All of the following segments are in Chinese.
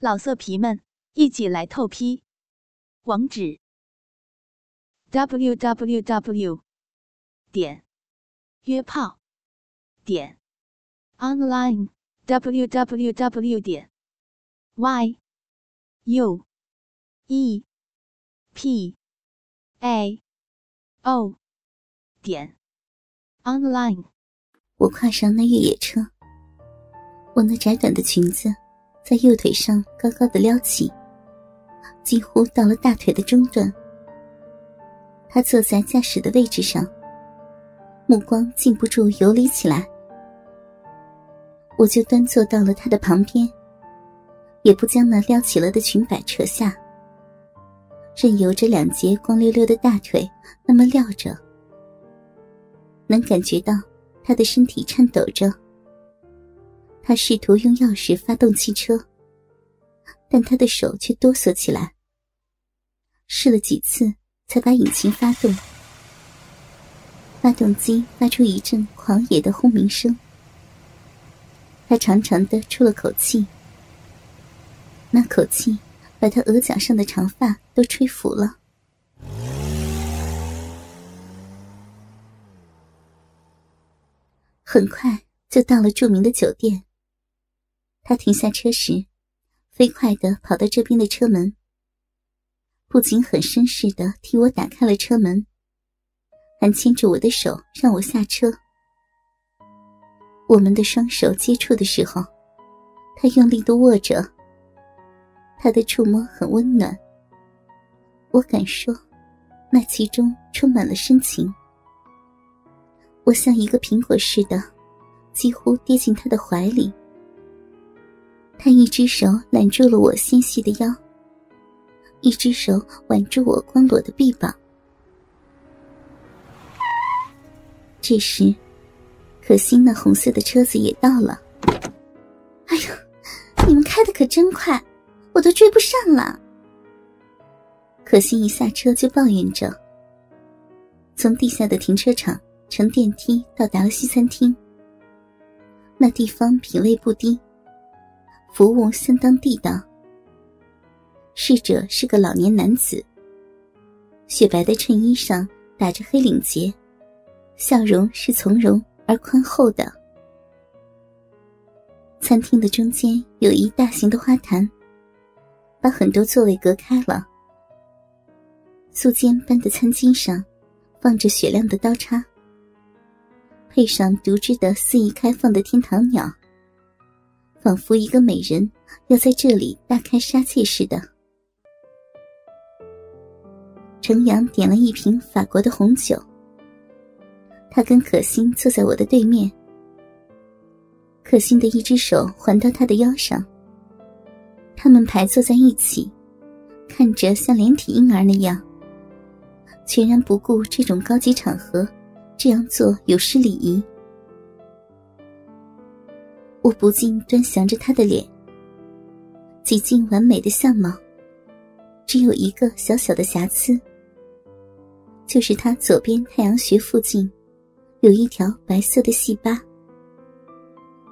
老色皮们，一起来透批！网址：w w w 点约炮点 online w w w 点 y u e p a o 点 online。我跨上那越野车，我那窄短的裙子。在右腿上高高的撩起，几乎到了大腿的中段。他坐在驾驶的位置上，目光禁不住游离起来。我就端坐到了他的旁边，也不将那撩起了的裙摆扯下，任由着两截光溜溜的大腿那么撂着，能感觉到他的身体颤抖着。他试图用钥匙发动汽车，但他的手却哆嗦起来。试了几次，才把引擎发动。发动机发出一阵狂野的轰鸣声。他长长的出了口气，那口气把他额角上的长发都吹拂了。很快就到了著名的酒店。他停下车时，飞快的跑到这边的车门，不仅很绅士的替我打开了车门，还牵着我的手让我下车。我们的双手接触的时候，他用力的握着。他的触摸很温暖，我敢说，那其中充满了深情。我像一个苹果似的，几乎跌进他的怀里。他一只手揽住了我纤细的腰，一只手挽住我光裸的臂膀。这时，可心那红色的车子也到了。哎呦，你们开的可真快，我都追不上了。可心一下车就抱怨着。从地下的停车场乘电梯到达了西餐厅，那地方品味不低。服务相当地道。侍者是个老年男子，雪白的衬衣上打着黑领结，笑容是从容而宽厚的。餐厅的中间有一大型的花坛，把很多座位隔开了。素笺般的餐巾上放着雪亮的刀叉，配上独枝的肆意开放的天堂鸟。仿佛一个美人要在这里大开杀戒似的。程阳点了一瓶法国的红酒。他跟可心坐在我的对面。可心的一只手环到他的腰上。他们排坐在一起，看着像连体婴儿那样，全然不顾这种高级场合，这样做有失礼仪。我不禁端详着他的脸，几近完美的相貌，只有一个小小的瑕疵，就是他左边太阳穴附近有一条白色的细疤，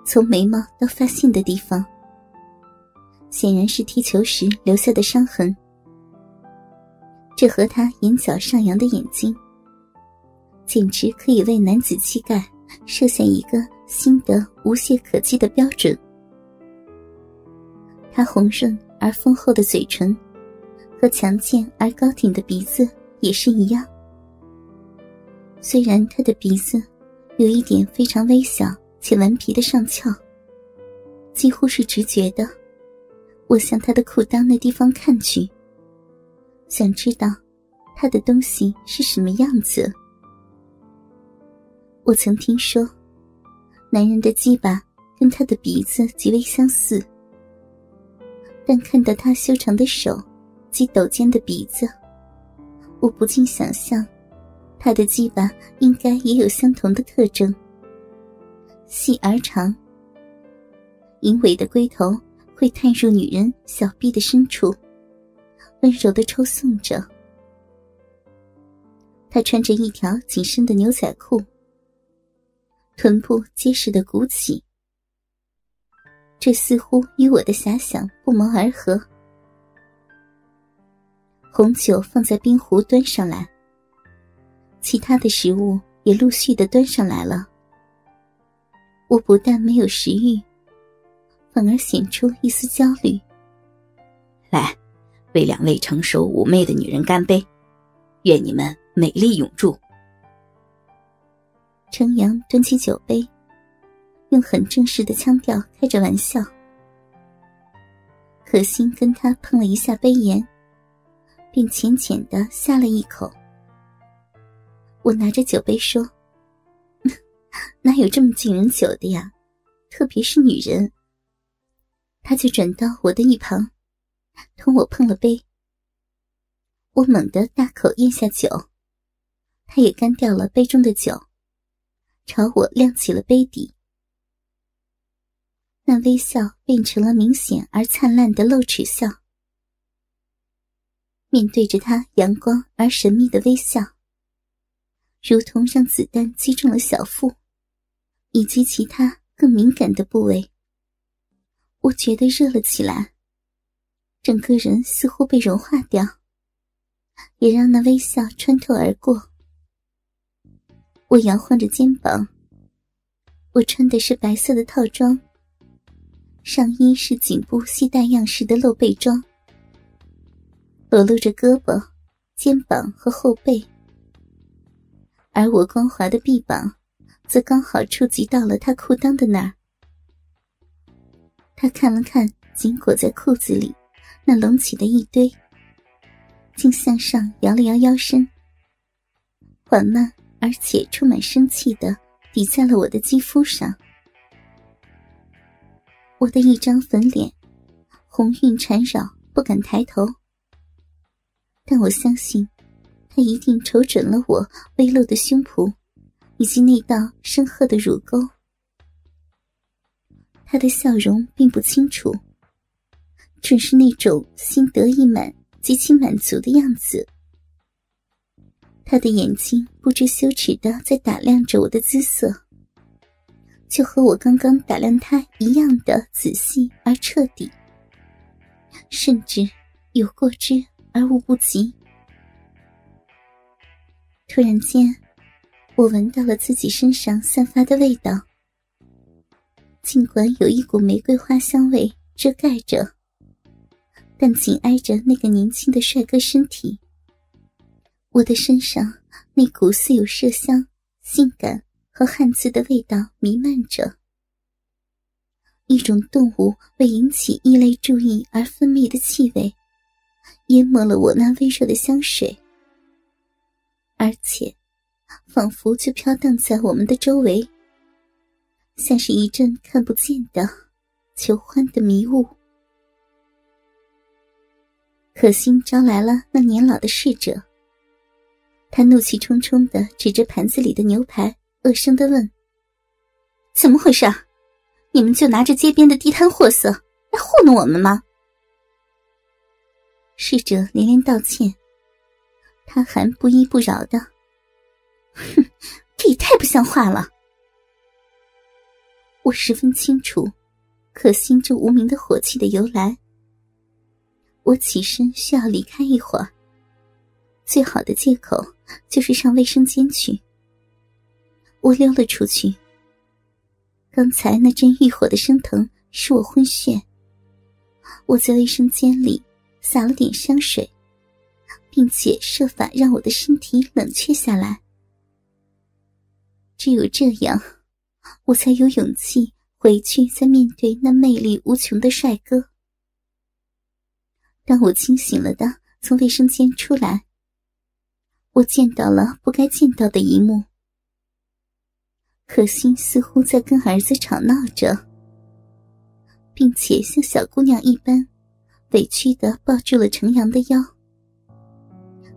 从眉毛到发线的地方，显然是踢球时留下的伤痕。这和他眼角上扬的眼睛，简直可以为男子气概设下一个。新的无懈可击的标准。他红润而丰厚的嘴唇，和强健而高挺的鼻子也是一样。虽然他的鼻子有一点非常微小且顽皮的上翘，几乎是直觉的，我向他的裤裆那地方看去，想知道他的东西是什么样子。我曾听说。男人的鸡巴跟他的鼻子极为相似，但看到他修长的手及陡尖的鼻子，我不禁想象，他的鸡巴应该也有相同的特征：细而长，淫尾的龟头会探入女人小臂的深处，温柔的抽送着。他穿着一条紧身的牛仔裤。臀部结实的鼓起，这似乎与我的遐想不谋而合。红酒放在冰壶，端上来。其他的食物也陆续的端上来了。我不但没有食欲，反而显出一丝焦虑。来，为两位成熟妩媚的女人干杯，愿你们美丽永驻。程阳端起酒杯，用很正式的腔调开着玩笑。可心跟他碰了一下杯沿，并浅浅的呷了一口。我拿着酒杯说：“ 哪有这么敬人酒的呀？特别是女人。”他就转到我的一旁，同我碰了杯。我猛地大口咽下酒，他也干掉了杯中的酒，朝我亮起了杯底。那微笑变成了明显而灿烂的露齿笑。面对着他阳光而神秘的微笑。如同让子弹击中了小腹，以及其他更敏感的部位，我觉得热了起来，整个人似乎被融化掉，也让那微笑穿透而过。我摇晃着肩膀，我穿的是白色的套装，上衣是颈部系带样式的露背装，裸露着胳膊、肩膀和后背。而我光滑的臂膀，则刚好触及到了他裤裆的那儿。他看了看紧裹在裤子里那隆起的一堆，竟向上摇了摇腰身，缓慢而且充满生气的抵在了我的肌肤上。我的一张粉脸，红晕缠绕，不敢抬头。但我相信。他一定瞅准了我微露的胸脯，以及那道深褐的乳沟。他的笑容并不清楚，准是那种心得意满、极其满足的样子。他的眼睛不知羞耻的在打量着我的姿色，就和我刚刚打量他一样的仔细而彻底，甚至有过之而无不及。突然间，我闻到了自己身上散发的味道。尽管有一股玫瑰花香味遮盖着，但紧挨着那个年轻的帅哥身体，我的身上那股似有麝香、性感和汗渍的味道弥漫着。一种动物为引起异类注意而分泌的气味，淹没了我那微弱的香水。而且，仿佛就飘荡在我们的周围，像是一阵看不见的求欢的迷雾。可心招来了那年老的侍者，他怒气冲冲的指着盘子里的牛排，恶声的问：“怎么回事？你们就拿着街边的地摊货色来糊弄我们吗？”侍者连连道歉。他还不依不饶的，哼，这也太不像话了。我十分清楚，可心这无名的火气的由来。我起身需要离开一会儿，最好的借口就是上卫生间去。我溜了出去。刚才那阵欲火的升腾使我昏眩，我在卫生间里撒了点香水。并且设法让我的身体冷却下来，只有这样，我才有勇气回去再面对那魅力无穷的帅哥。当我清醒了的从卫生间出来，我见到了不该见到的一幕。可心似乎在跟儿子吵闹着，并且像小姑娘一般，委屈的抱住了程阳的腰。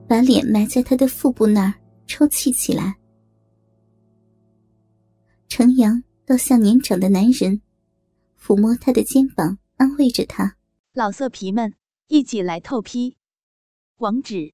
把脸埋在他的腹部那儿抽泣起来。程阳倒像年长的男人，抚摸他的肩膀，安慰着他。老色皮们，一起来透批！网址